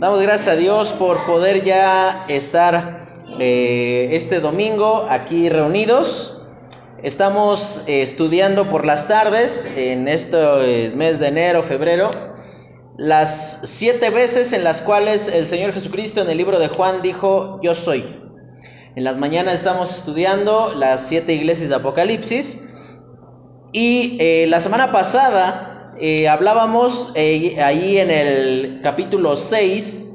Damos gracias a Dios por poder ya estar eh, este domingo aquí reunidos. Estamos eh, estudiando por las tardes en este mes de enero, febrero, las siete veces en las cuales el Señor Jesucristo en el libro de Juan dijo, yo soy. En las mañanas estamos estudiando las siete iglesias de Apocalipsis. Y eh, la semana pasada eh, hablábamos eh, ahí en el capítulo 6,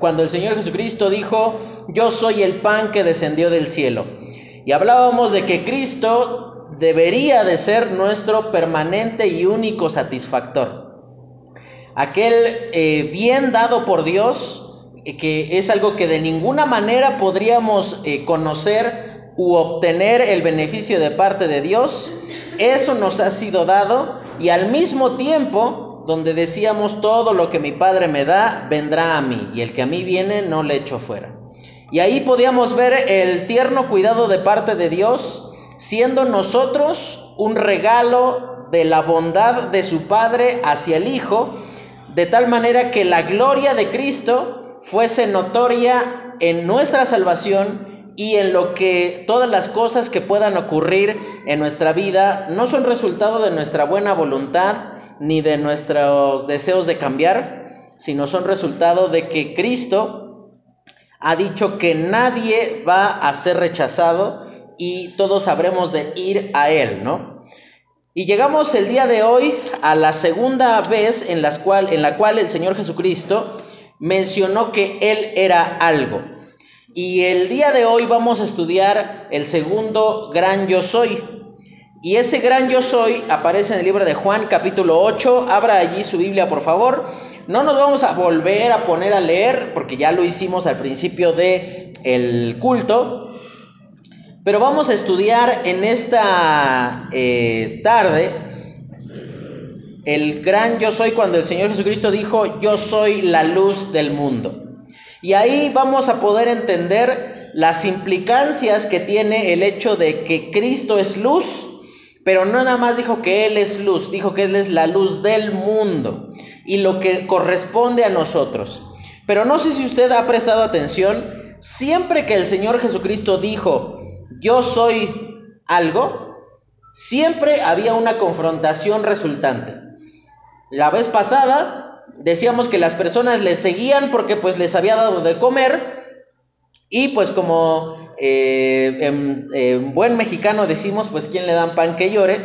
cuando el Señor Jesucristo dijo, yo soy el pan que descendió del cielo. Y hablábamos de que Cristo debería de ser nuestro permanente y único satisfactor. Aquel eh, bien dado por Dios, que es algo que de ninguna manera podríamos conocer u obtener el beneficio de parte de Dios, eso nos ha sido dado y al mismo tiempo, donde decíamos todo lo que mi Padre me da, vendrá a mí, y el que a mí viene no le echo fuera. Y ahí podíamos ver el tierno cuidado de parte de Dios, siendo nosotros un regalo de la bondad de su Padre hacia el Hijo, de tal manera que la gloria de Cristo fuese notoria en nuestra salvación y en lo que todas las cosas que puedan ocurrir en nuestra vida no son resultado de nuestra buena voluntad ni de nuestros deseos de cambiar, sino son resultado de que Cristo ha dicho que nadie va a ser rechazado y todos habremos de ir a Él, ¿no? Y llegamos el día de hoy a la segunda vez en, las cual, en la cual el Señor Jesucristo mencionó que Él era algo. Y el día de hoy vamos a estudiar el segundo gran yo soy. Y ese gran yo soy aparece en el libro de Juan capítulo 8. Abra allí su Biblia, por favor. No nos vamos a volver a poner a leer porque ya lo hicimos al principio de el culto. Pero vamos a estudiar en esta eh, tarde el gran yo soy cuando el Señor Jesucristo dijo, yo soy la luz del mundo. Y ahí vamos a poder entender las implicancias que tiene el hecho de que Cristo es luz, pero no nada más dijo que Él es luz, dijo que Él es la luz del mundo y lo que corresponde a nosotros. Pero no sé si usted ha prestado atención, siempre que el Señor Jesucristo dijo, yo soy algo, siempre había una confrontación resultante. La vez pasada decíamos que las personas le seguían porque pues les había dado de comer y pues como eh, en, buen mexicano decimos pues quien le dan pan que llore,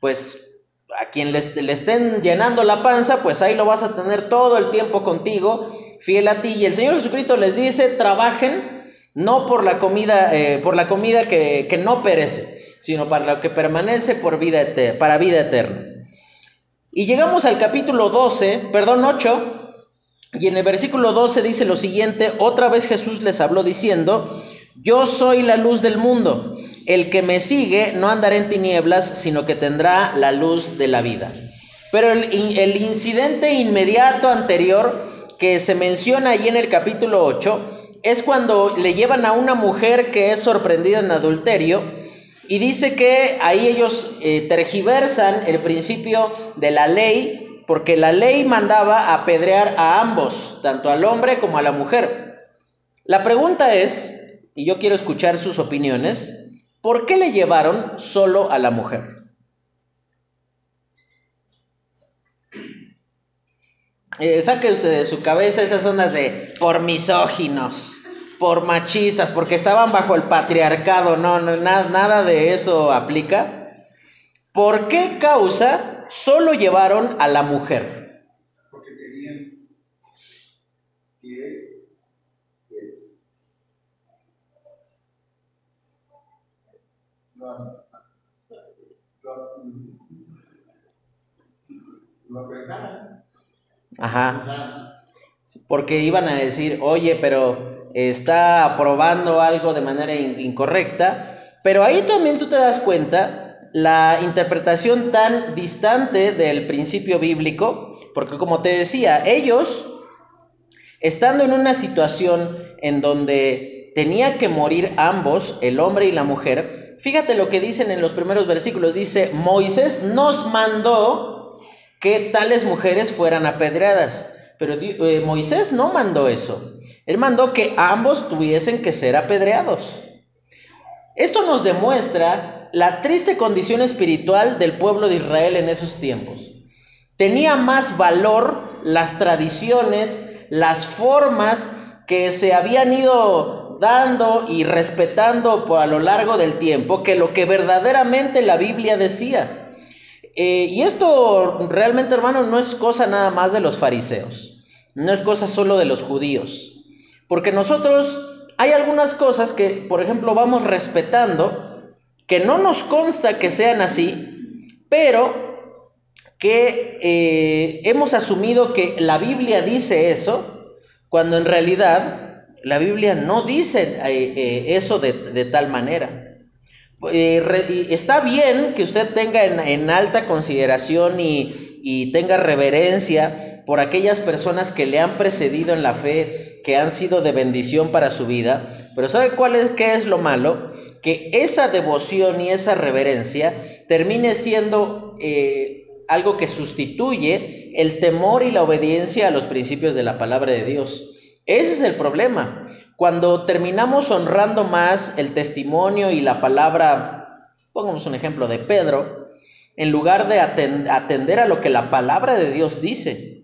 pues a quien le, estén llenando la panza pues ahí lo vas a tener todo el tiempo contigo, fiel a ti y el Señor Jesucristo les dice trabajen no por la comida, eh, por la comida que, que, no perece, sino para lo que permanece por vida para vida eterna. Y llegamos al capítulo 12, perdón, 8, y en el versículo 12 dice lo siguiente, otra vez Jesús les habló diciendo, yo soy la luz del mundo, el que me sigue no andará en tinieblas, sino que tendrá la luz de la vida. Pero el, el incidente inmediato anterior que se menciona ahí en el capítulo 8 es cuando le llevan a una mujer que es sorprendida en adulterio, y dice que ahí ellos eh, tergiversan el principio de la ley, porque la ley mandaba apedrear a ambos, tanto al hombre como a la mujer. La pregunta es, y yo quiero escuchar sus opiniones, ¿por qué le llevaron solo a la mujer? Eh, saque usted de su cabeza esas ondas de por misóginos por machistas, porque estaban bajo el patriarcado, no, no nada, nada de eso aplica. ¿Por qué causa solo llevaron a la mujer? Porque querían que lo, apresaran. Ajá. Porque iban a decir, oye, pero está aprobando algo de manera incorrecta, pero ahí también tú te das cuenta la interpretación tan distante del principio bíblico, porque como te decía, ellos, estando en una situación en donde tenía que morir ambos, el hombre y la mujer, fíjate lo que dicen en los primeros versículos, dice, Moisés nos mandó que tales mujeres fueran apedreadas. Pero eh, Moisés no mandó eso. Él mandó que ambos tuviesen que ser apedreados. Esto nos demuestra la triste condición espiritual del pueblo de Israel en esos tiempos. Tenía más valor las tradiciones, las formas que se habían ido dando y respetando por a lo largo del tiempo que lo que verdaderamente la Biblia decía. Eh, y esto realmente, hermano, no es cosa nada más de los fariseos, no es cosa solo de los judíos, porque nosotros hay algunas cosas que, por ejemplo, vamos respetando, que no nos consta que sean así, pero que eh, hemos asumido que la Biblia dice eso, cuando en realidad la Biblia no dice eh, eh, eso de, tal manera. está bien que usted tenga en, alta consideración y, y tenga reverencia por aquellas personas que le han precedido en la fe, que han sido de bendición para su vida, pero ¿sabe cuál es qué es lo malo? Que esa devoción y esa reverencia termine siendo eh, algo que sustituye el temor y la obediencia a los principios de la palabra de Dios. Ese es el problema. Cuando terminamos honrando más el testimonio y la palabra, pongamos un ejemplo de Pedro, en lugar de atender a lo que la palabra de Dios dice.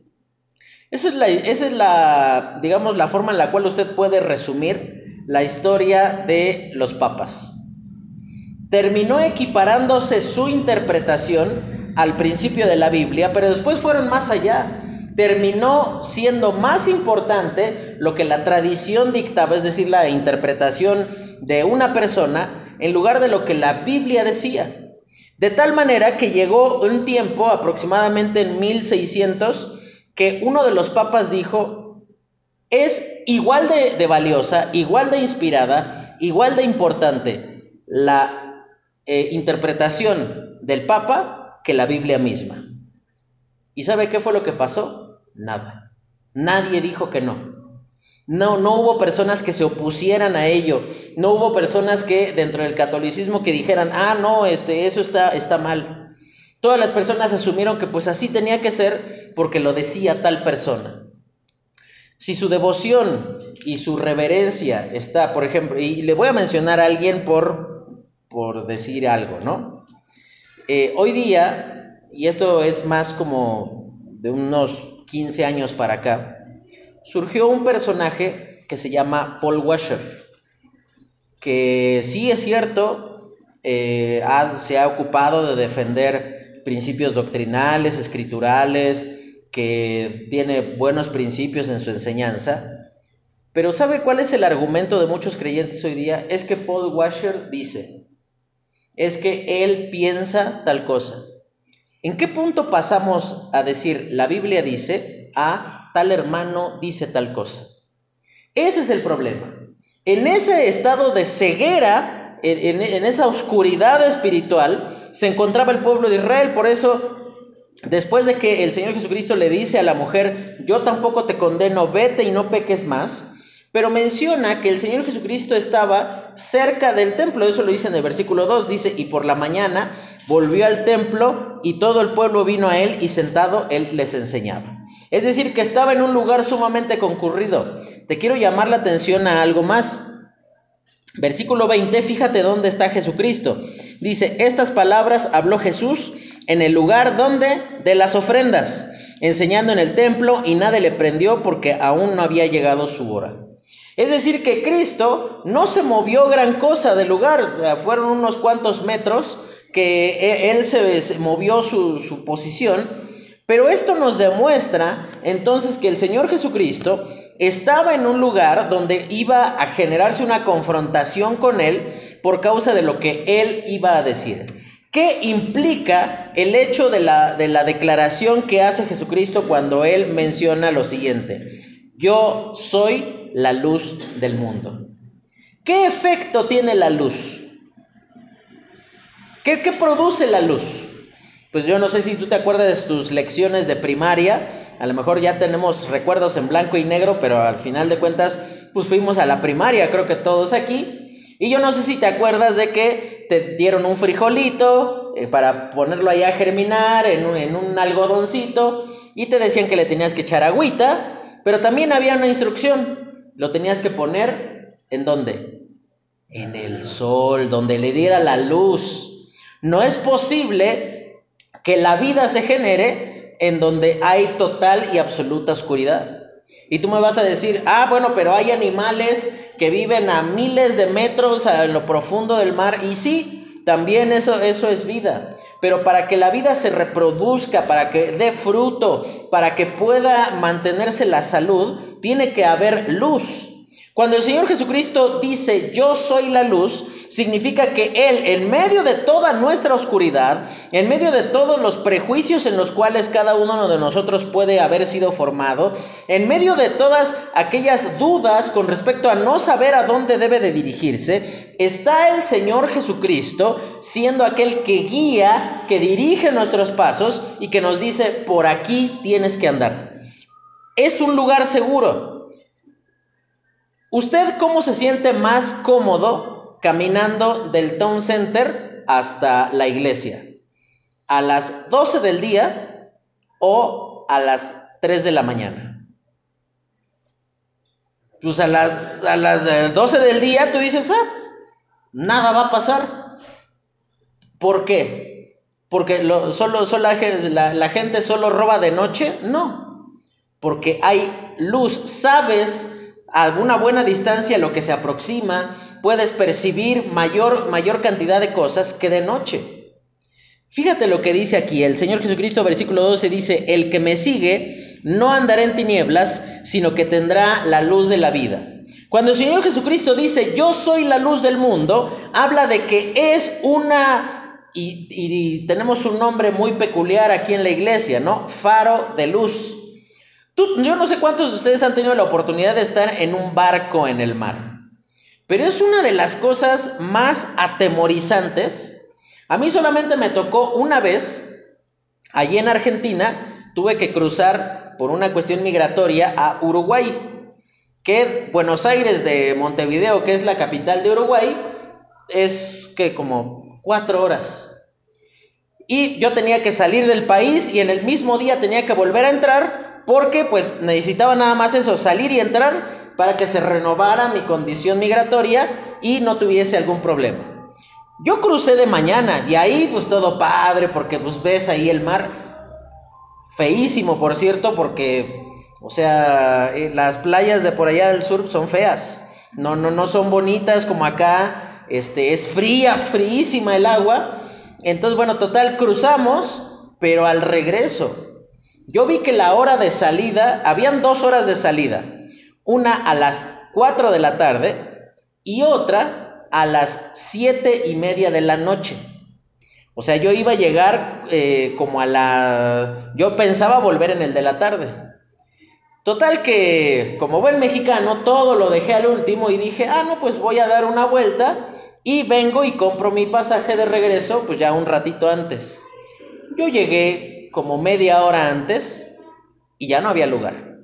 Esa es, la, esa es la, digamos, la forma en la cual usted puede resumir la historia de los papas. Terminó equiparándose su interpretación al principio de la Biblia, pero después fueron más allá. Terminó siendo más importante lo que la tradición dictaba, es decir, la interpretación de una persona, en lugar de lo que la Biblia decía. De tal manera que llegó un tiempo, aproximadamente en 1600, que uno de los papas dijo, es igual de, valiosa, igual de inspirada, igual de importante la eh, interpretación del papa que la Biblia misma. ¿Y sabe qué fue lo que pasó? Nada. Nadie dijo que no. No, no hubo personas que se opusieran a ello. No hubo personas que dentro del catolicismo que dijeran, ah, no, este, eso está, está mal. Todas las personas asumieron que pues así tenía que ser porque lo decía tal persona. Si su devoción y su reverencia está, por ejemplo, y le voy a mencionar a alguien por, por decir algo, ¿no? Eh, hoy día, y esto es más como de unos 15 años para acá, surgió un personaje que se llama Paul Washer, que sí es cierto, eh, se ha ocupado de defender principios doctrinales, escriturales, que tiene buenos principios en su enseñanza. Pero ¿sabe cuál es el argumento de muchos creyentes hoy día? Es que Paul Washer dice, es que él piensa tal cosa. ¿En qué punto pasamos a decir, la Biblia dice, a tal hermano dice tal cosa? Ese es el problema. En ese estado de ceguera en, esa oscuridad espiritual se encontraba el pueblo de Israel. Por eso, después de que el Señor Jesucristo le dice a la mujer, yo tampoco te condeno, vete y no peques más, pero menciona que el Señor Jesucristo estaba cerca del templo, eso lo dice en el versículo 2, dice, y por la mañana volvió al templo y todo el pueblo vino a él y sentado él les enseñaba. Es decir, que estaba en un lugar sumamente concurrido. Te quiero llamar la atención a algo más. Versículo 20, fíjate dónde está Jesucristo. Dice, estas palabras habló Jesús en el lugar donde de las ofrendas, enseñando en el templo y nadie le prendió porque aún no había llegado su hora. Es decir, que Cristo no se movió gran cosa del lugar, fueron unos cuantos metros que e, él se, movió su, su posición, pero esto nos demuestra entonces que el Señor Jesucristo estaba en un lugar donde iba a generarse una confrontación con él por causa de lo que él iba a decir. ¿Qué implica el hecho de la, de la declaración que hace Jesucristo cuando él menciona lo siguiente? Yo soy la luz del mundo. ¿Qué efecto tiene la luz? ¿Qué, ¿Qué, produce la luz? Pues yo no sé si tú te acuerdas de tus lecciones de primaria, a lo mejor ya tenemos recuerdos en blanco y negro, pero al final de cuentas, pues fuimos a la primaria, creo que todos aquí. Y yo no sé si te acuerdas de que te dieron un frijolito eh, para ponerlo ahí a germinar en un, en un algodoncito y te decían que le tenías que echar agüita, pero también había una instrucción, lo tenías que poner en dónde? En el sol, donde le diera la luz. No es posible que la vida se genere en donde hay total y absoluta oscuridad. Y tú me vas a decir, ah, bueno, pero hay animales que viven a miles de metros a lo profundo del mar. Y sí, también eso, eso es vida. Pero para que la vida se reproduzca, para que dé fruto, para que pueda mantenerse la salud, tiene que haber luz. Cuando el Señor Jesucristo dice, yo soy la luz, significa que Él, en medio de toda nuestra oscuridad, en medio de todos los prejuicios en los cuales cada uno de nosotros puede haber sido formado, en medio de todas aquellas dudas con respecto a no saber a dónde debe de dirigirse, está el Señor Jesucristo siendo aquel que guía, que dirige nuestros pasos y que nos dice, por aquí tienes que andar. Es un lugar seguro. ¿Usted cómo se siente más cómodo caminando del Town Center hasta la iglesia? ¿A las 12 del día o a las 3 de la mañana? Pues a las, a las 12 del día tú dices, ah, nada va a pasar. ¿Por qué? Porque lo, solo, solo la, gente solo roba de noche. No, porque hay luz. Sabes alguna buena distancia lo que se aproxima, puedes percibir mayor, mayor cantidad de cosas que de noche. Fíjate lo que dice aquí el Señor Jesucristo, versículo 12, dice, el que me sigue no andará en tinieblas, sino que tendrá la luz de la vida. Cuando el Señor Jesucristo dice, yo soy la luz del mundo, habla de que es una, y, y tenemos un nombre muy peculiar aquí en la iglesia, ¿no? Faro de luz yo no sé cuántos de ustedes han tenido la oportunidad de estar en un barco en el mar, pero es una de las cosas más atemorizantes. A mí solamente me tocó una vez, allí en Argentina, tuve que cruzar por una cuestión migratoria a Uruguay, que Buenos Aires de Montevideo, que es la capital de Uruguay, es que como cuatro horas. Y yo tenía que salir del país y en el mismo día tenía que volver a entrar porque pues necesitaba nada más eso, salir y entrar para que se renovara mi condición migratoria y no tuviese algún problema. Yo crucé de mañana y ahí pues todo padre porque pues ves ahí el mar feísimo, por cierto, porque o sea, eh, las playas de por allá del sur son feas. No no no son bonitas como acá. Este es fría, fríísima el agua. Entonces, bueno, total cruzamos, pero al regreso yo vi que la hora de salida, habían dos horas de salida, una a las 4 de la tarde y otra a las siete y media de la noche. O sea, yo iba a llegar eh, como a la... Yo pensaba volver en el de la tarde. Total que, como buen mexicano, todo lo dejé al último y dije, ah, no, pues voy a dar una vuelta y vengo y compro mi pasaje de regreso, pues ya un ratito antes. Yo llegué como media hora antes y ya no había lugar.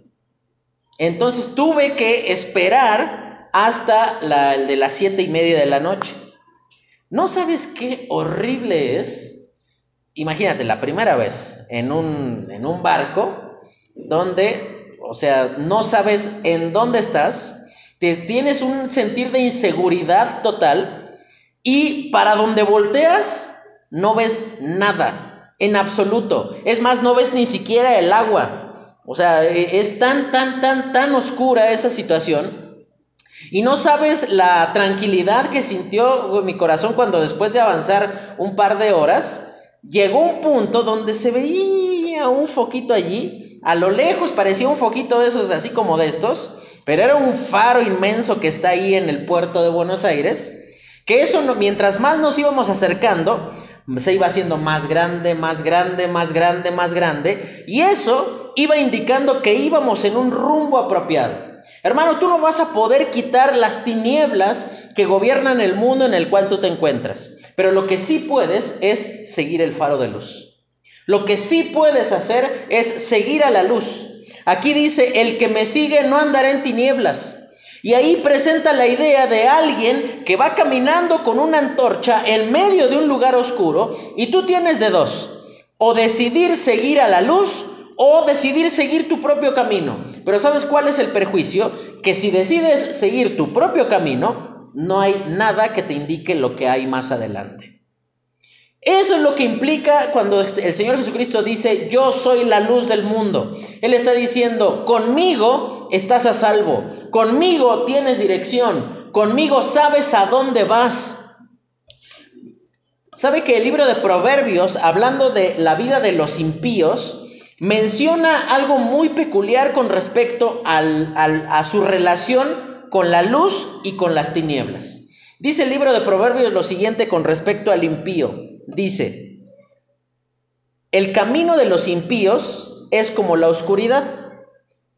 Entonces tuve que esperar hasta la, el de las siete y media de la noche. ¿No sabes qué horrible es? Imagínate, la primera vez en un, en un barco donde, o sea, no sabes en dónde estás, te, tienes un sentir de inseguridad total y para donde volteas no ves nada en absoluto. Es más, no ves ni siquiera el agua. O sea, e, es tan, tan, tan, tan oscura esa situación. Y no sabes la tranquilidad que sintió mi corazón cuando después de avanzar un par de horas, llegó un punto donde se veía un foquito allí. A lo lejos parecía un foquito de esos, así como de estos, pero era un faro inmenso que está ahí en el puerto de Buenos Aires. Que eso, mientras más nos íbamos acercando, se iba haciendo más grande, más grande, más grande, más grande. Y eso iba indicando que íbamos en un rumbo apropiado. Hermano, tú no vas a poder quitar las tinieblas que gobiernan el mundo en el cual tú te encuentras. Pero lo que sí puedes es seguir el faro de luz. Lo que sí puedes hacer es seguir a la luz. Aquí dice, el que me sigue no andará en tinieblas, y ahí presenta la idea de alguien que va caminando con una antorcha en medio de un lugar oscuro y tú tienes de dos, o decidir seguir a la luz o decidir seguir tu propio camino. Pero ¿sabes cuál es el perjuicio? Que si decides seguir tu propio camino, no hay nada que te indique lo que hay más adelante. Eso es lo que implica cuando el Señor Jesucristo dice, yo soy la luz del mundo. Él está diciendo, conmigo estás a salvo, conmigo tienes dirección, conmigo sabes a dónde vas. ¿Sabe que el libro de Proverbios, hablando de la vida de los impíos, menciona algo muy peculiar con respecto a su relación con la luz y con las tinieblas? Dice el libro de Proverbios lo siguiente con respecto al impío. Dice, el camino de los impíos es como la oscuridad.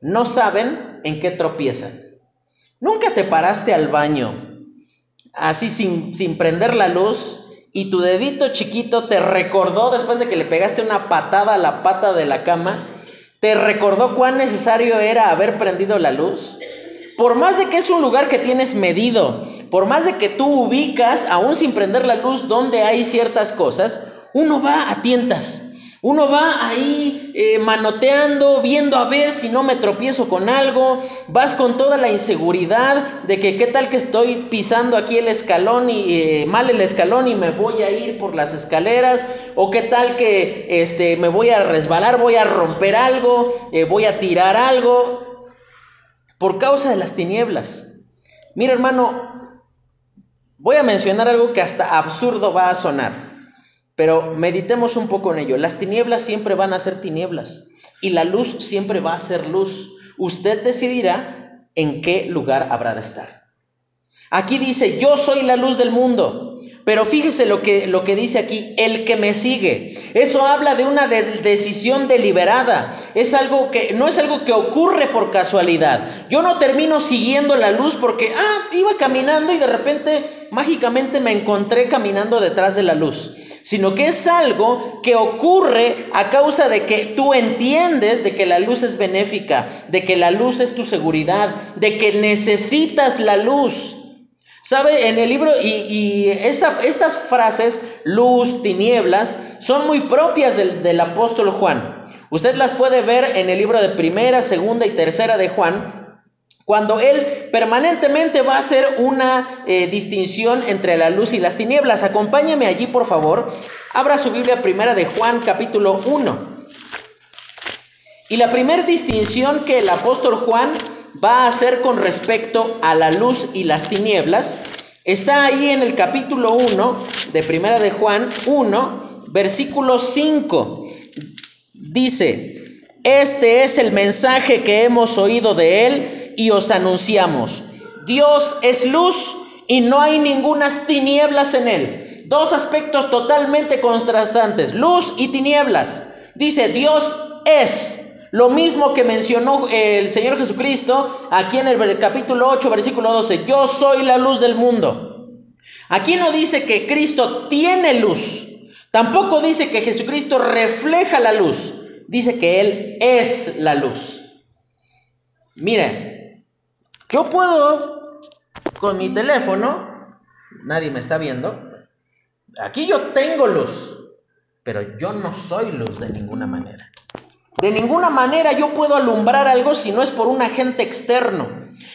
No saben en qué tropiezan. Nunca te paraste al baño así sin, sin prender la luz y tu dedito chiquito te recordó después de que le pegaste una patada a la pata de la cama, te recordó cuán necesario era haber prendido la luz. Por más de que es un lugar que tienes medido, por más de que tú ubicas, aún sin prender la luz, donde hay ciertas cosas, uno va a tientas. Uno va ahí eh, manoteando, viendo a ver si no me tropiezo con algo. Vas con toda la inseguridad de que qué tal que estoy pisando aquí el escalón y eh, mal el escalón y me voy a ir por las escaleras. O qué tal que este, me voy a resbalar, voy a romper algo, eh, voy a tirar algo por causa de las tinieblas. Mira hermano, voy a mencionar algo que hasta absurdo va a sonar, pero meditemos un poco en ello. Las tinieblas siempre van a ser tinieblas y la luz siempre va a ser luz. Usted decidirá en qué lugar habrá de estar. Aquí dice, yo soy la luz del mundo. Pero fíjese lo que, lo que dice aquí, el que me sigue. Eso habla de una decisión deliberada. Es algo que no es algo que ocurre por casualidad. Yo no termino siguiendo la luz porque, ah, iba caminando y de repente mágicamente me encontré caminando detrás de la luz. Sino que es algo que ocurre a causa de que tú entiendes de que la luz es benéfica, de que la luz es tu seguridad, de que necesitas la luz. ¿Sabe? En el libro, y, estas frases, luz, tinieblas, son muy propias del, apóstol Juan. Usted las puede ver en el libro de primera, segunda y tercera de Juan, cuando él permanentemente va a hacer una eh, distinción entre la luz y las tinieblas. Acompáñeme allí, por favor. Abra su Biblia primera de Juan, capítulo 1. Y la primera distinción que el apóstol Juan va a hacer con respecto a la luz y las tinieblas está ahí en el capítulo 1 de Primera de Juan 1, versículo 5. Dice, este es el mensaje que hemos oído de él y os anunciamos. Dios es luz y no hay ningunas tinieblas en él. Dos aspectos totalmente contrastantes, luz y tinieblas. Dice, Dios es lo mismo que mencionó el Señor Jesucristo aquí en el capítulo 8, versículo 12. Yo soy la luz del mundo. Aquí no dice que Cristo tiene luz. Tampoco dice que Jesucristo refleja la luz. Dice que Él es la luz. Mire, yo puedo con mi teléfono, nadie me está viendo, aquí yo tengo luz, pero yo no soy luz de ninguna manera. De ninguna manera yo puedo alumbrar algo si no es por un agente externo.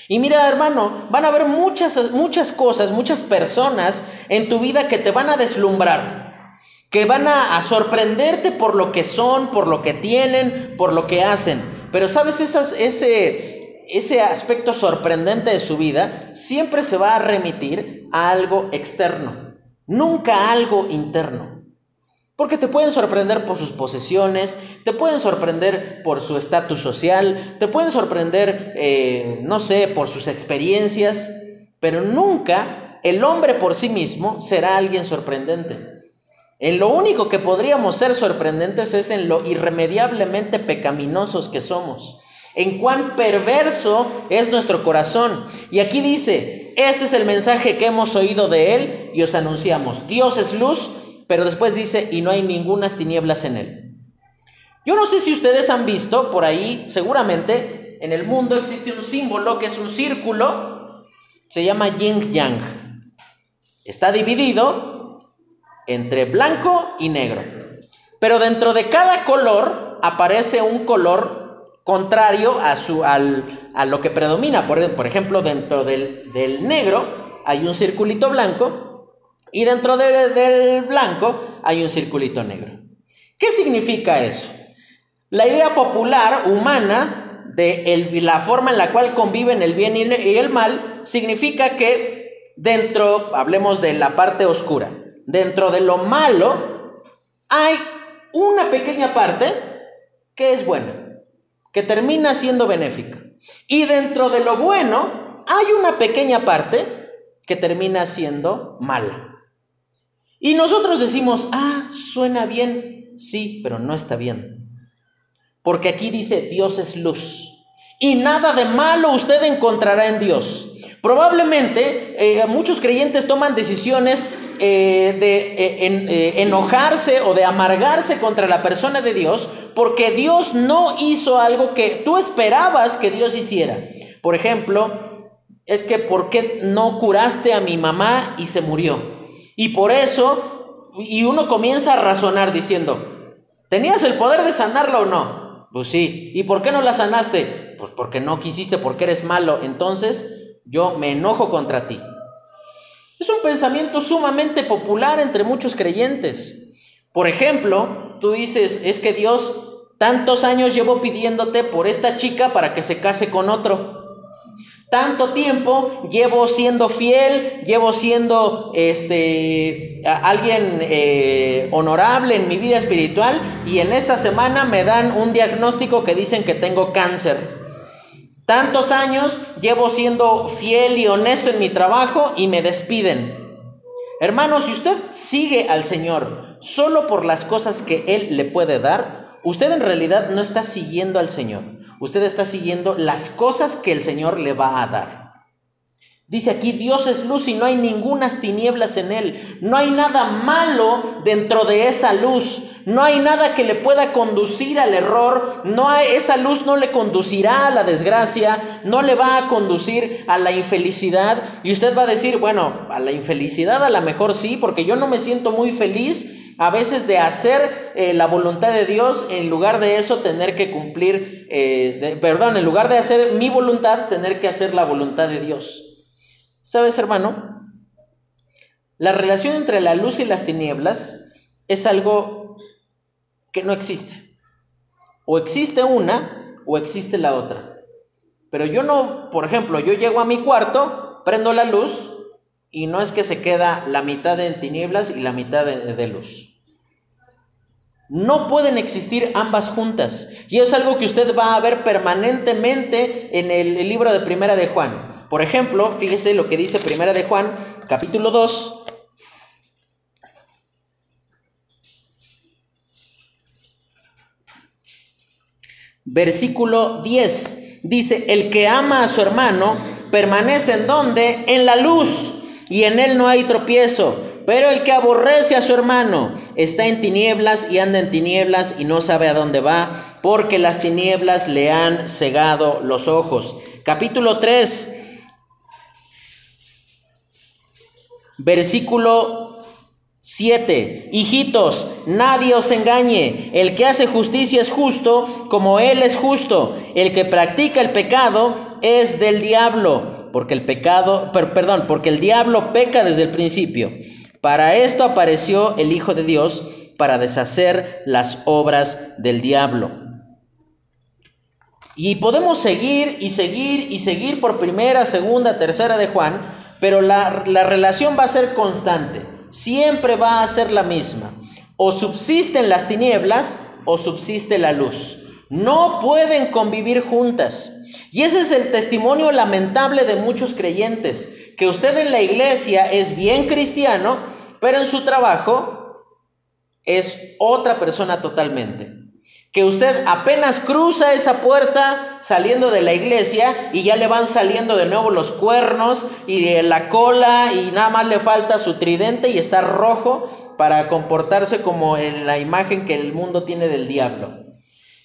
Y mira, hermano, van a haber muchas, muchas cosas, muchas personas en tu vida que te van a deslumbrar, que van a, sorprenderte por lo que son, por lo que tienen, por lo que hacen. Pero sabes, ese, ese aspecto sorprendente de su vida siempre se va a remitir a algo externo, nunca a algo interno. Porque te pueden sorprender por sus posesiones, te pueden sorprender por su estatus social, te pueden sorprender, eh, no sé, por sus experiencias, pero nunca el hombre por sí mismo será alguien sorprendente. En lo único que podríamos ser sorprendentes es en lo irremediablemente pecaminosos que somos, en cuán perverso es nuestro corazón. Y aquí dice, este es el mensaje que hemos oído de él y os anunciamos, Dios es luz pero después dice, y no hay ningunas tinieblas en él. Yo no sé si ustedes han visto por ahí, seguramente en el mundo existe un símbolo que es un círculo, se llama yin yang. Está dividido entre blanco y negro. Pero dentro de cada color aparece un color contrario a, su, al, a lo que predomina. Por, por ejemplo, dentro del, del, negro hay un circulito blanco y dentro de, del blanco hay un circulito negro. ¿Qué significa eso? La idea popular humana de el, la forma en la cual conviven el bien y el mal significa que dentro, hablemos de la parte oscura, dentro de lo malo hay una pequeña parte que es buena, que termina siendo benéfica. Y dentro de lo bueno hay una pequeña parte que termina siendo mala. Y nosotros decimos, ah, suena bien, sí, pero no está bien. Porque aquí dice, Dios es luz. Y nada de malo usted encontrará en Dios. Probablemente eh, muchos creyentes toman decisiones eh, de eh, enojarse o de amargarse contra la persona de Dios porque Dios no hizo algo que tú esperabas que Dios hiciera. Por ejemplo, es que ¿por qué no curaste a mi mamá y se murió? Y por eso, y uno comienza a razonar diciendo, ¿tenías el poder de sanarla o no? Pues sí. ¿Y por qué no la sanaste? Pues porque no quisiste, porque eres malo. Entonces yo me enojo contra ti. Es un pensamiento sumamente popular entre muchos creyentes. Por ejemplo, tú dices, es que Dios tantos años llevo pidiéndote por esta chica para que se case con otro. Tanto tiempo llevo siendo fiel, llevo siendo este, alguien eh, honorable en mi vida espiritual y en esta semana me dan un diagnóstico que dicen que tengo cáncer. Tantos años llevo siendo fiel y honesto en mi trabajo y me despiden. Hermano, si usted sigue al Señor solo por las cosas que Él le puede dar, usted en realidad no está siguiendo al Señor. Usted está siguiendo las cosas que el Señor le va a dar. Dice aquí, Dios es luz y no hay ningunas tinieblas en él. No hay nada malo dentro de esa luz. No hay nada que le pueda conducir al error. No hay, esa luz no le conducirá a la desgracia. No le va a conducir a la infelicidad. Y usted va a decir, bueno, a la infelicidad a lo mejor sí, porque yo no me siento muy feliz a veces de hacer eh, la voluntad de Dios, en lugar de eso tener que cumplir, eh, perdón, en lugar de hacer mi voluntad, tener que hacer la voluntad de Dios. ¿Sabes, hermano? La relación entre la luz y las tinieblas es algo que no existe. O existe una o existe la otra. Pero yo no, por ejemplo, yo llego a mi cuarto, prendo la luz y no es que se queda la mitad en tinieblas y la mitad de, luz. No pueden existir ambas juntas. Y es algo que usted va a ver permanentemente en el, libro de Primera de Juan. Por ejemplo, fíjese lo que dice Primera de Juan, capítulo 2. Versículo 10 dice, el que ama a su hermano permanece en donde? En la luz y en él no hay tropiezo. Pero el que aborrece a su hermano está en tinieblas y anda en tinieblas y no sabe a dónde va, porque las tinieblas le han cegado los ojos. Capítulo 3, Versículo 7. Hijitos, nadie os engañe. El que hace justicia es justo como Él es justo. El que practica el pecado es del diablo. Porque el pecado, perdón, porque el diablo peca desde el principio. Para esto apareció el Hijo de Dios, para deshacer las obras del diablo. Y podemos seguir y seguir y seguir por primera, segunda, tercera de Juan pero la, relación va a ser constante, siempre va a ser la misma. O subsisten las tinieblas o subsiste la luz. No pueden convivir juntas. Y ese es el testimonio lamentable de muchos creyentes, que usted en la iglesia es bien cristiano, pero en su trabajo es otra persona totalmente que usted apenas cruza esa puerta saliendo de la iglesia y ya le van saliendo de nuevo los cuernos y la cola y nada más le falta su tridente y está rojo para comportarse como en la imagen que el mundo tiene del diablo.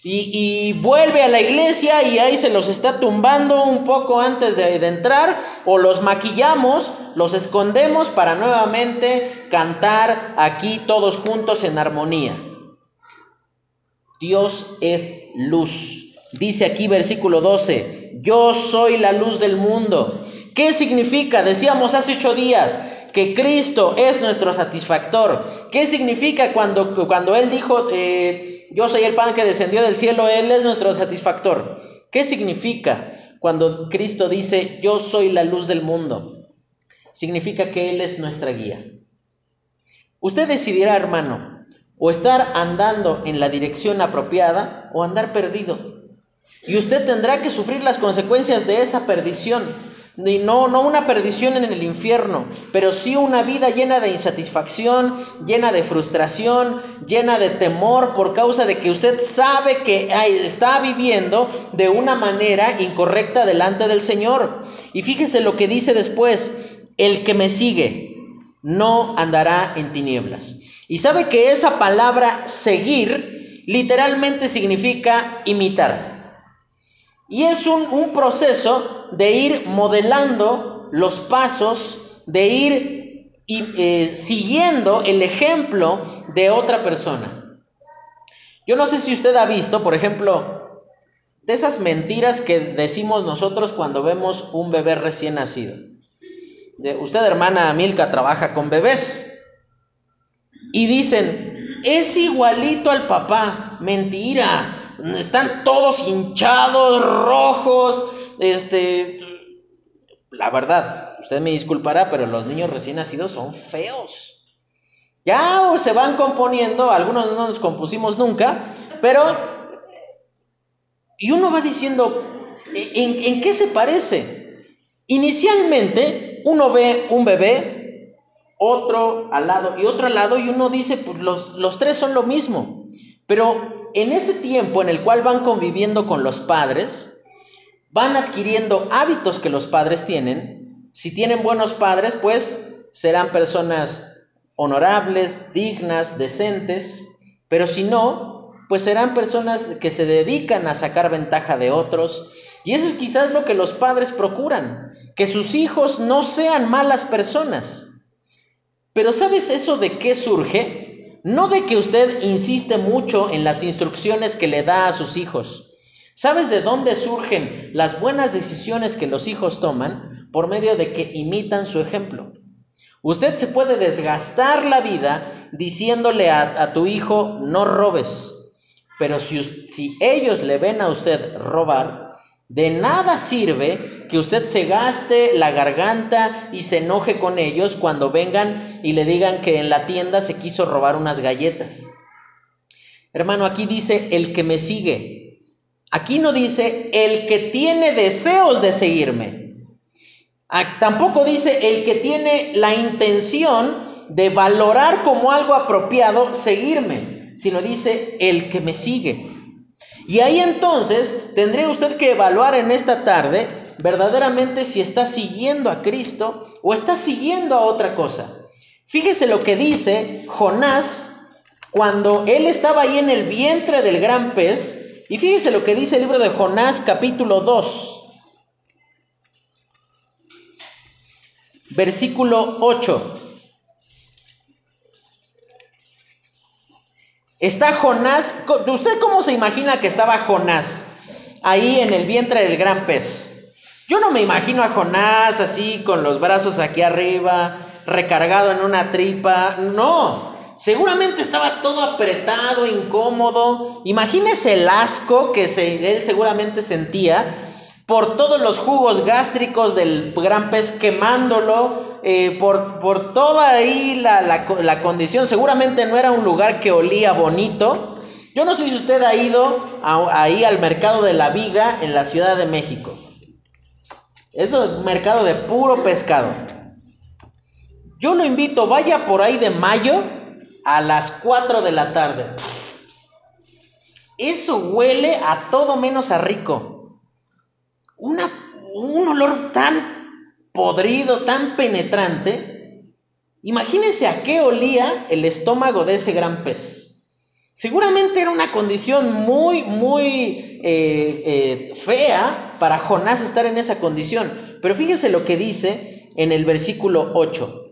Y, vuelve a la iglesia y ahí se los está tumbando un poco antes de, entrar o los maquillamos, los escondemos para nuevamente cantar aquí todos juntos en armonía. Dios es luz. Dice aquí versículo 12, yo soy la luz del mundo. ¿Qué significa? Decíamos hace ocho días que Cristo es nuestro satisfactor. ¿Qué significa cuando, cuando Él dijo, eh, yo soy el pan que descendió del cielo, Él es nuestro satisfactor? ¿Qué significa cuando Cristo dice, yo soy la luz del mundo? Significa que Él es nuestra guía. Usted decidirá, hermano, o estar andando en la dirección apropiada o andar perdido. Y usted tendrá que sufrir las consecuencias de esa perdición. Y no, no una perdición en el infierno, pero sí una vida llena de insatisfacción, llena de frustración, llena de temor por causa de que usted sabe que está viviendo de una manera incorrecta delante del Señor. Y fíjese lo que dice después, el que me sigue no andará en tinieblas. Y sabe que esa palabra seguir literalmente significa imitar. Y es un, proceso de ir modelando los pasos, de ir eh, siguiendo el ejemplo de otra persona. Yo no sé si usted ha visto, por ejemplo, de esas mentiras que decimos nosotros cuando vemos un bebé recién nacido. usted, hermana Milka, trabaja con bebés. Y dicen, es igualito al papá. Mentira. Están todos hinchados, rojos. Este, la verdad, usted me disculpará, pero los niños recién nacidos son feos. Ya se van componiendo, algunos no nos compusimos nunca, pero... Y uno va diciendo, ¿en, en qué se parece? Inicialmente, uno ve un bebé, otro al lado y otro al lado, y uno dice, pues los, los tres son lo mismo. Pero en ese tiempo en el cual van conviviendo con los padres, van adquiriendo hábitos que los padres tienen. Si tienen buenos padres, pues serán personas honorables, dignas, decentes, pero si no, pues serán personas que se dedican a sacar ventaja de otros. Y eso es quizás lo que los padres procuran, que sus hijos no sean malas personas. Pero ¿sabes eso de qué surge? No de que usted insiste mucho en las instrucciones que le da a sus hijos. ¿Sabes de dónde surgen las buenas decisiones que los hijos toman? Por medio de que imitan su ejemplo. Usted se puede desgastar la vida diciéndole a, tu hijo, no robes. Pero si, ellos le ven a usted robar, de nada sirve que usted se gaste la garganta y se enoje con ellos cuando vengan y le digan que en la tienda se quiso robar unas galletas. Hermano, aquí dice el que me sigue. Aquí no dice el que tiene deseos de seguirme. Ah, tampoco dice el que tiene la intención de valorar como algo apropiado seguirme, sino dice el que me sigue. Y ahí entonces tendría usted que evaluar en esta tarde verdaderamente si está siguiendo a Cristo o está siguiendo a otra cosa. Fíjese lo que dice Jonás cuando él estaba ahí en el vientre del gran pez. Y fíjese lo que dice el libro de Jonás capítulo 2, versículo 8. Está Jonás. ¿Usted cómo se imagina que estaba Jonás ahí en el vientre del gran pez? Yo no me imagino a Jonás así con los brazos aquí arriba, recargado en una tripa. No, seguramente estaba todo apretado, incómodo. Imagínese el asco que él seguramente sentía por todos los jugos gástricos del gran pez quemándolo, eh, por, por, toda ahí la, la, condición. Seguramente no era un lugar que olía bonito. Yo no sé si usted ha ido ahí al mercado de la viga en la Ciudad de México. Es un mercado de puro pescado. Yo lo invito, vaya por ahí de mayo a las 4 de la tarde. Eso huele a todo menos a rico un olor tan podrido, tan penetrante. Imagínense a qué olía el estómago de ese gran pez. Seguramente era una condición muy, muy eh, eh, fea para Jonás estar en esa condición. Pero fíjese lo que dice en el versículo 8.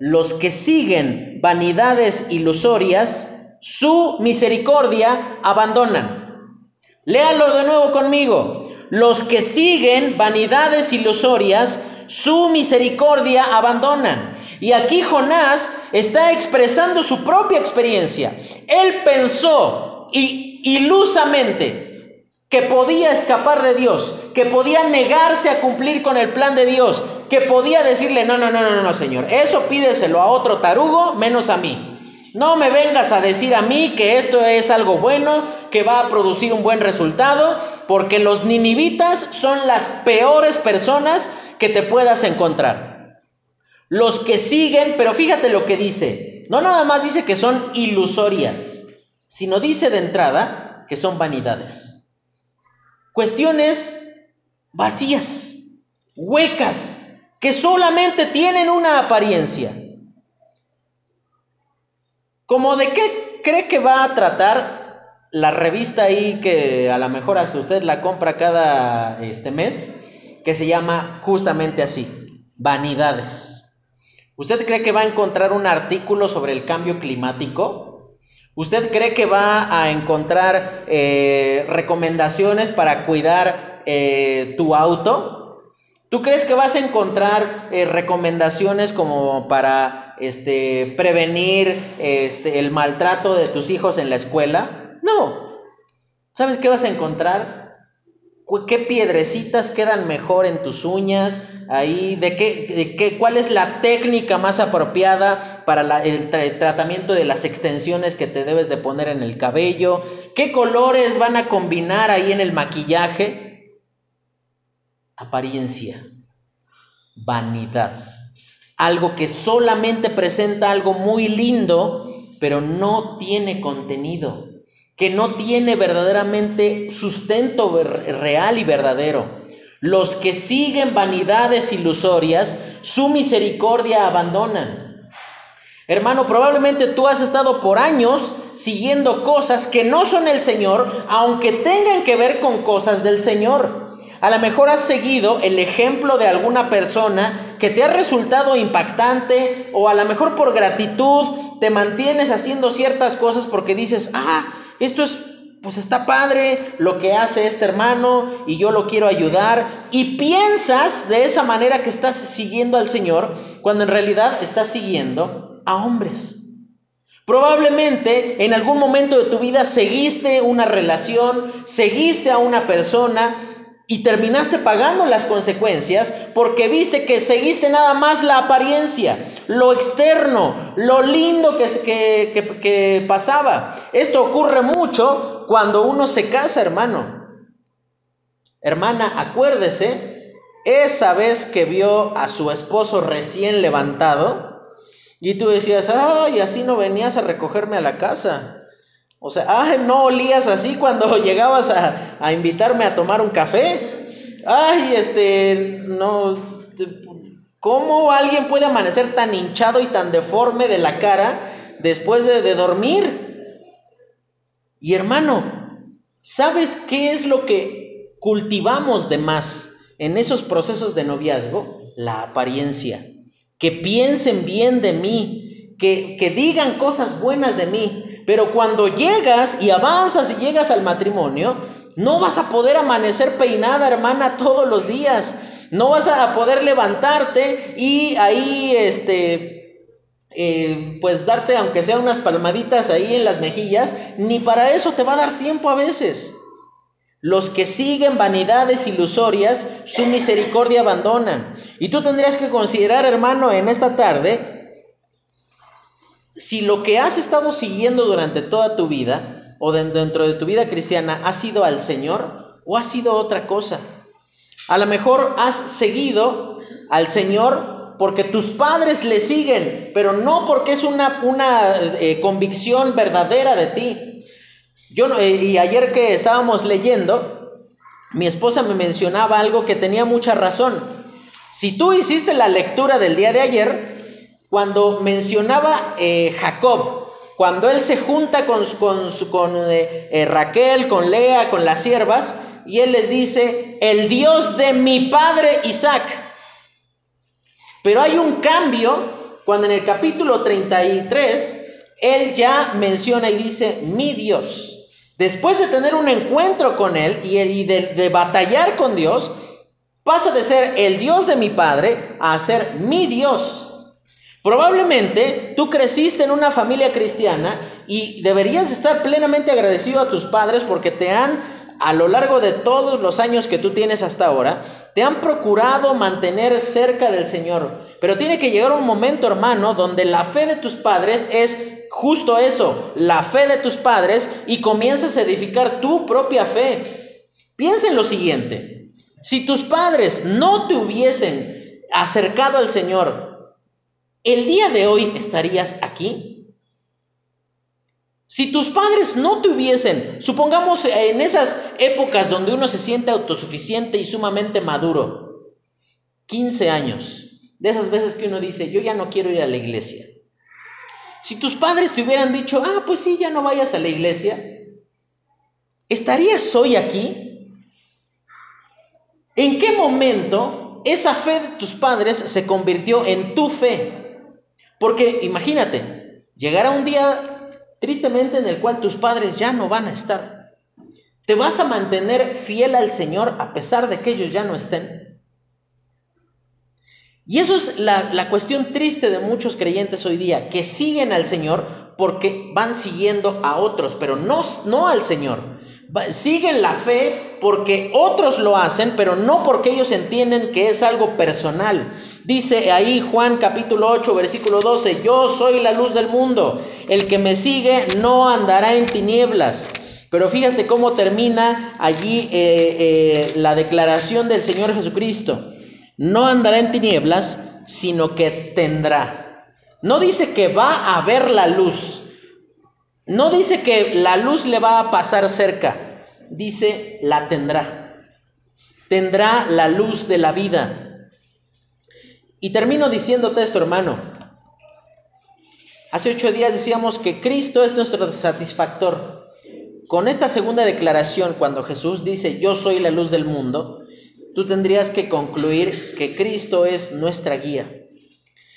Los que siguen vanidades ilusorias su misericordia abandonan. Léalo de nuevo conmigo. Los que siguen vanidades ilusorias, su misericordia abandonan. Y aquí Jonás está expresando su propia experiencia. Él pensó y ilusamente que podía escapar de Dios, que podía negarse a cumplir con el plan de Dios, que podía decirle, no, no, no, no, no, Señor, eso pídeselo a otro tarugo menos a mí. No me vengas a decir a mí que esto es algo bueno, que va a producir un buen resultado, porque los ninivitas son las peores personas que te puedas encontrar. Los que siguen, pero fíjate lo que dice, no nada más dice que son ilusorias, sino dice de entrada que son vanidades. Cuestiones vacías, huecas, que solamente tienen una apariencia. ¿Como de qué cree que va a tratar la revista ahí que a lo mejor hasta usted la compra cada este mes? Que se llama justamente así, Vanidades. ¿Usted cree que va a encontrar un artículo sobre el cambio climático? ¿Usted cree que va a encontrar eh, recomendaciones para cuidar eh, tu auto? ¿Tú crees que vas a encontrar eh, recomendaciones como para este, prevenir este, el maltrato de tus hijos en la escuela? No. ¿Sabes qué vas a encontrar? ¿Qué piedrecitas quedan mejor en tus uñas? Ahí, ¿de qué, qué cuál es la técnica más apropiada para el tratamiento de las extensiones que te debes de poner en el cabello? ¿Qué colores van a combinar ahí en el maquillaje? Apariencia, vanidad algo que solamente presenta algo muy lindo, pero no tiene contenido, que no tiene verdaderamente sustento real y verdadero. Los que siguen vanidades ilusorias, su misericordia abandonan. Hermano, probablemente tú has estado por años siguiendo cosas que no son el Señor, aunque tengan que ver con cosas del Señor. A lo mejor has seguido el ejemplo de alguna persona que te ha resultado impactante o a lo mejor por gratitud te mantienes haciendo ciertas cosas porque dices, ah, esto es, pues está padre lo que hace este hermano y yo lo quiero ayudar. Y piensas de esa manera que estás siguiendo al Señor cuando en realidad estás siguiendo a hombres. Probablemente en algún momento de tu vida seguiste una relación, seguiste a una persona y terminaste pagando las consecuencias porque viste que seguiste nada más la apariencia, lo externo, lo lindo que, que, que, pasaba. Esto ocurre mucho cuando uno se casa, hermano. Hermana, acuérdese, esa vez que vio a su esposo recién levantado y tú decías, ay, así no venías a recogerme a la casa. O sea, ay, no olías así cuando llegabas a, a invitarme a tomar un café. Ay, este, no, ¿cómo alguien puede amanecer tan hinchado y tan deforme de la cara después de, de dormir? Y hermano, ¿sabes qué es lo que cultivamos de más en esos procesos de noviazgo? La apariencia. Que piensen bien de mí, que, que digan cosas buenas de mí, pero cuando llegas y avanzas y llegas al matrimonio, no vas a poder amanecer peinada, hermana, todos los días. No vas a poder levantarte y ahí, este, eh, pues darte, aunque sea unas palmaditas ahí en las mejillas, ni para eso te va a dar tiempo a veces. Los que siguen vanidades ilusorias, su misericordia abandonan. Y tú tendrías que considerar, hermano, en esta tarde, si lo que has estado siguiendo durante toda tu vida o dentro de tu vida cristiana ha sido al Señor o ha sido otra cosa. A lo mejor has seguido al Señor porque tus padres le siguen, pero no porque es una, una eh, convicción verdadera de ti. Yo, eh, y ayer que estábamos leyendo, mi esposa me mencionaba algo que tenía mucha razón. Si tú hiciste la lectura del día de ayer, cuando mencionaba eh, Jacob, cuando él se junta con, eh, eh, Raquel, con Lea, con las siervas, y él les dice, el Dios de mi padre Isaac. Pero hay un cambio cuando en el capítulo 33 Él ya menciona y dice, mi Dios. Después de tener un encuentro con Él y de, de batallar con Dios, pasa de ser el Dios de mi Padre a ser mi Dios. Probablemente tú creciste en una familia cristiana y deberías estar plenamente agradecido a tus padres porque te han, a lo largo de todos los años que tú tienes hasta ahora, te han procurado mantener cerca del Señor. Pero tiene que llegar un momento, hermano, donde la fe de tus padres es justo eso, la fe de tus padres y comienzas a edificar tu propia fe. Piensa en lo siguiente, si tus padres no te hubiesen acercado al Señor, ¿El día de hoy estarías aquí? Si tus padres no te hubiesen, supongamos en esas épocas donde uno se siente autosuficiente y sumamente maduro, 15 años, de esas veces que uno dice, yo ya no quiero ir a la iglesia. Si tus padres te hubieran dicho, ah, pues sí, ya no vayas a la iglesia, ¿estarías hoy aquí? ¿En qué momento esa fe de tus padres se convirtió en tu fe? Porque imagínate, llegará un día tristemente en el cual tus padres ya no van a estar. ¿Te vas a mantener fiel al Señor a pesar de que ellos ya no estén? Y eso es la, cuestión triste de muchos creyentes hoy día, que siguen al Señor porque van siguiendo a otros, pero no, no al Señor. Siguen la fe porque otros lo hacen, pero no porque ellos entienden que es algo personal. Dice ahí Juan capítulo 8, versículo 12, yo soy la luz del mundo, el que me sigue no andará en tinieblas. Pero fíjate cómo termina allí eh, eh, la declaración del Señor Jesucristo. No andará en tinieblas, sino que tendrá. No dice que va a ver la luz. No dice que la luz le va a pasar cerca. Dice la tendrá. Tendrá la luz de la vida. Y termino diciéndote esto, hermano. Hace ocho días decíamos que Cristo es nuestro satisfactor. Con esta segunda declaración, cuando Jesús dice, yo soy la luz del mundo, tú tendrías que concluir que Cristo es nuestra guía.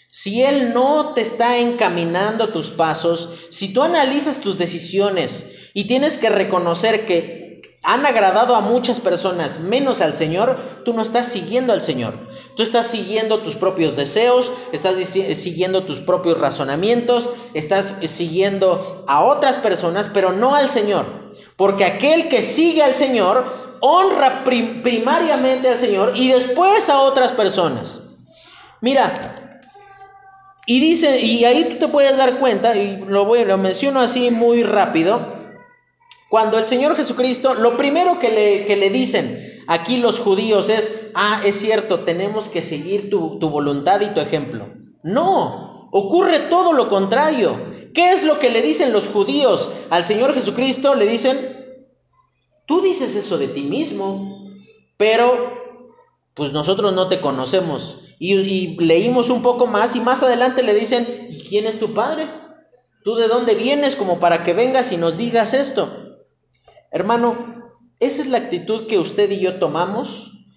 Si Él no te está encaminando tus pasos, si tú analizas tus decisiones y tienes que reconocer que han agradado a muchas personas, menos al Señor, tú no estás siguiendo al Señor. Tú estás siguiendo tus propios deseos, estás siguiendo tus propios razonamientos, estás siguiendo a otras personas, pero no al Señor. Porque aquel que sigue al Señor honra primariamente al Señor y después a otras personas. Mira, y dice, y ahí tú te puedes dar cuenta, y lo, voy, lo menciono así muy rápido, cuando el Señor Jesucristo, lo primero que le, le dicen aquí los judíos es, ah, es cierto, tenemos que seguir tu, tu voluntad y tu ejemplo. No, ocurre todo lo contrario. ¿Qué es lo que le dicen los judíos al Señor Jesucristo? Le dicen, tú dices eso de ti mismo, pero pues nosotros no te conocemos. Y, y, leímos un poco más y más adelante le dicen, ¿y quién es tu padre? ¿Tú de dónde vienes como para que vengas y nos digas esto? Hermano, esa es la actitud que usted y yo tomamos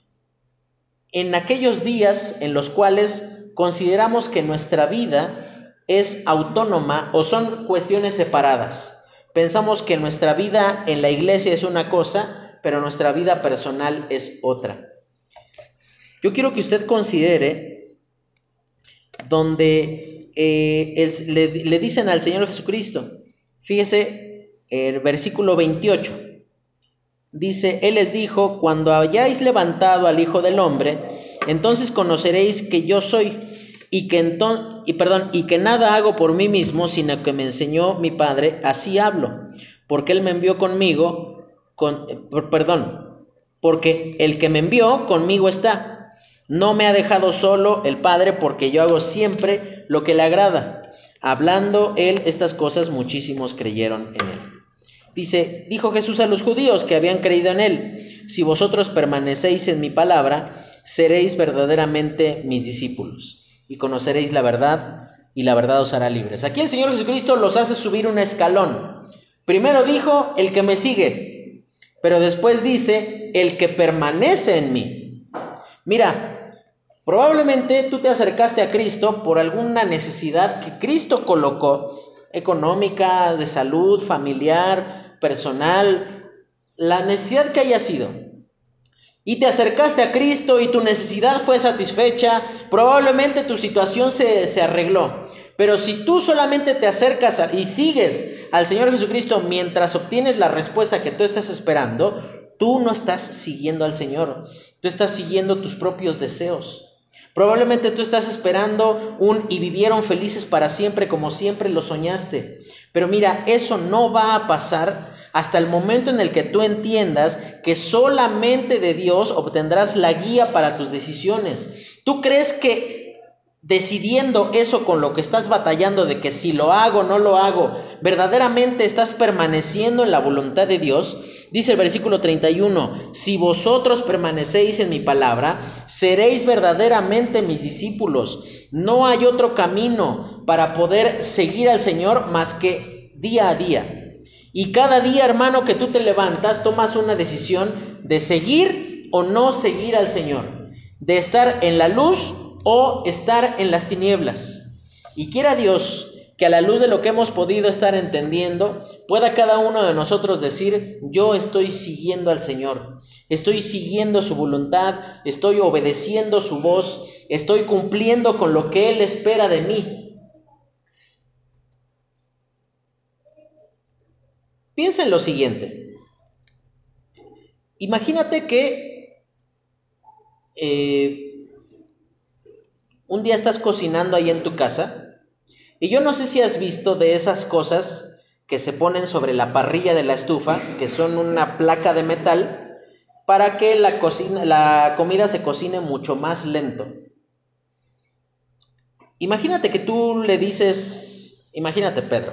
en aquellos días en los cuales consideramos que nuestra vida es autónoma o son cuestiones separadas. Pensamos que nuestra vida en la iglesia es una cosa, pero nuestra vida personal es otra. Yo quiero que usted considere donde eh, le, le dicen al Señor Jesucristo, fíjese el versículo 28, Dice, Él les dijo, cuando hayáis levantado al Hijo del Hombre, entonces conoceréis que yo soy y que, y, perdón, y que nada hago por mí mismo, sino que me enseñó mi Padre, así hablo, porque Él me envió conmigo, con, eh, perdón, porque el que me envió conmigo está. No me ha dejado solo el Padre, porque yo hago siempre lo que le agrada. Hablando Él estas cosas, muchísimos creyeron en Él. Dice, dijo Jesús a los judíos que habían creído en él, si vosotros permanecéis en mi palabra, seréis verdaderamente mis discípulos y conoceréis la verdad y la verdad os hará libres. Aquí el Señor Jesucristo los hace subir un escalón. Primero dijo, el que me sigue, pero después dice, el que permanece en mí. Mira, probablemente tú te acercaste a Cristo por alguna necesidad que Cristo colocó económica, de salud, familiar, personal, la necesidad que haya sido, y te acercaste a Cristo y tu necesidad fue satisfecha, probablemente tu situación se, se arregló. Pero si tú solamente te acercas y sigues al Señor Jesucristo mientras obtienes la respuesta que tú estás esperando, tú no estás siguiendo al Señor, tú estás siguiendo tus propios deseos. Probablemente tú estás esperando un y vivieron felices para siempre como siempre lo soñaste. Pero mira, eso no va a pasar hasta el momento en el que tú entiendas que solamente de Dios obtendrás la guía para tus decisiones. ¿Tú crees que decidiendo eso con lo que estás batallando de que si lo hago no lo hago, verdaderamente estás permaneciendo en la voluntad de Dios? Dice el versículo 31, si vosotros permanecéis en mi palabra, seréis verdaderamente mis discípulos. No hay otro camino para poder seguir al Señor más que día a día. Y cada día, hermano, que tú te levantas, tomas una decisión de seguir o no seguir al Señor, de estar en la luz o estar en las tinieblas. Y quiera Dios que a la luz de lo que hemos podido estar entendiendo, pueda cada uno de nosotros decir, yo estoy siguiendo al Señor, estoy siguiendo su voluntad, estoy obedeciendo su voz, estoy cumpliendo con lo que Él espera de mí. Piensa en lo siguiente. Imagínate que eh, un día estás cocinando ahí en tu casa y yo no sé si has visto de esas cosas que se ponen sobre la parrilla de la estufa, que son una placa de metal, para que la, cocina, la comida se cocine mucho más lento. Imagínate que tú le dices, imagínate Pedro,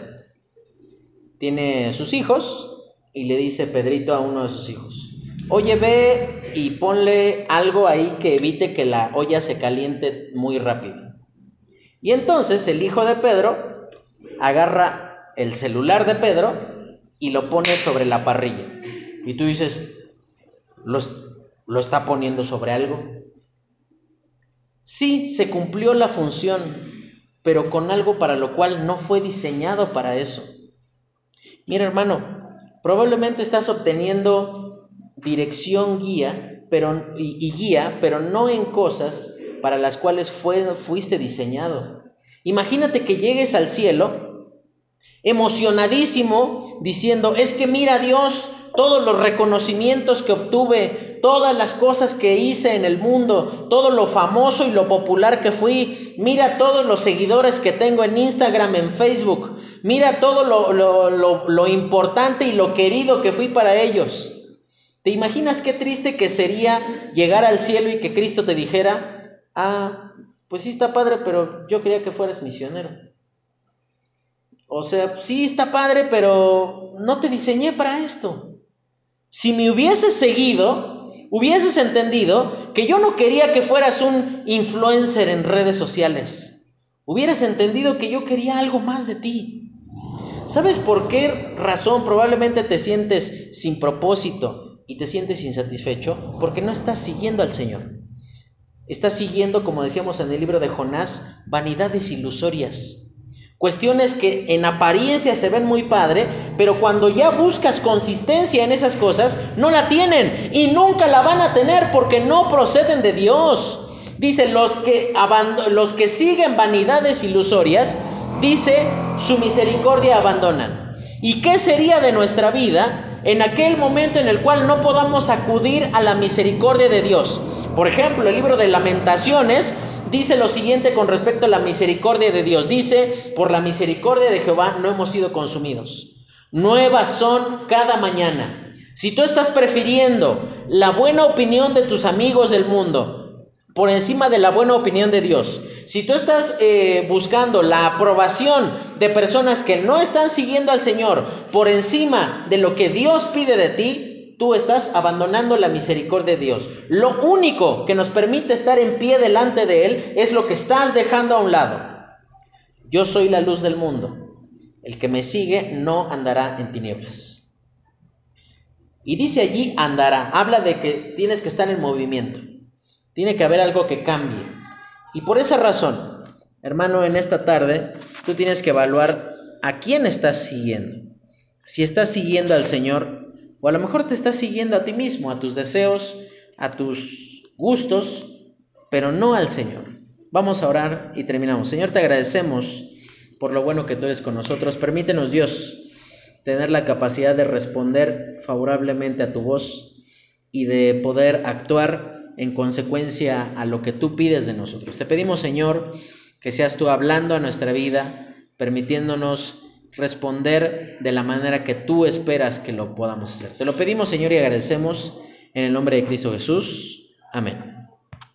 tiene sus hijos y le dice Pedrito a uno de sus hijos, oye, ve y ponle algo ahí que evite que la olla se caliente muy rápido. Y entonces el hijo de Pedro agarra el celular de Pedro y lo pone sobre la parrilla. Y tú dices, ¿lo, lo está poniendo sobre algo? Sí, se cumplió la función, pero con algo para lo cual no fue diseñado para eso. Mira hermano, probablemente estás obteniendo dirección guía pero, y, guía, pero no en cosas para las cuales fuiste diseñado. Imagínate que llegues al cielo emocionadísimo diciendo, es que mira Dios, todos los reconocimientos que obtuve, todas las cosas que hice en el mundo, todo lo famoso y lo popular que fui. Mira todos los seguidores que tengo en Instagram, en Facebook. Mira todo lo, lo importante y lo querido que fui para ellos. ¿Te imaginas qué triste que sería llegar al cielo y que Cristo te dijera, ah, pues sí está padre, pero yo quería que fueras misionero? O sea, sí está padre, pero no te diseñé para esto. Si me hubieses seguido, hubieses entendido que yo no quería que fueras un influencer en redes sociales. Hubieras entendido que yo quería algo más de ti. ¿Sabes por qué razón probablemente te sientes sin propósito y te sientes insatisfecho? Porque no estás siguiendo al Señor. Estás siguiendo, como decíamos en el libro de Jonás, vanidades ilusorias. Cuestiones que en apariencia se ven muy padre, pero cuando ya buscas consistencia en esas cosas, no la tienen y nunca la van a tener porque no proceden de Dios. Dice, los que, los que siguen vanidades ilusorias, dice, su misericordia abandonan. ¿Y qué sería de nuestra vida en aquel momento en el cual no podamos acudir a la misericordia de Dios? Por ejemplo, el libro de lamentaciones dice lo siguiente con respecto a la misericordia de Dios. Dice, por la misericordia de Jehová no hemos sido consumidos. Nuevas son cada mañana. Si tú estás prefiriendo la buena opinión de tus amigos del mundo por encima de la buena opinión de Dios, si tú estás eh, buscando la aprobación de personas que no están siguiendo al Señor por encima de lo que Dios pide de ti, tú estás abandonando la misericordia de Dios. Lo único que nos permite estar en pie delante de Él es lo que estás dejando a un lado. Yo soy la luz del mundo. El que me sigue no andará en tinieblas. Y dice allí andará. Habla de que tienes que estar en movimiento. Tiene que haber algo que cambie. Y por esa razón, hermano, en esta tarde tú tienes que evaluar a quién estás siguiendo. Si estás siguiendo al Señor, o a lo mejor te estás siguiendo a ti mismo, a tus deseos, a tus gustos, pero no al Señor. Vamos a orar y terminamos. Señor, te agradecemos por lo bueno que tú eres con nosotros. Permítenos, Dios, tener la capacidad de responder favorablemente a tu voz y de poder actuar en consecuencia a lo que tú pides de nosotros. Te pedimos, Señor, que seas tú hablando a nuestra vida, permitiéndonos responder de la manera que tú esperas que lo podamos hacer. Te lo pedimos, Señor, y agradecemos en el nombre de Cristo Jesús. Amén.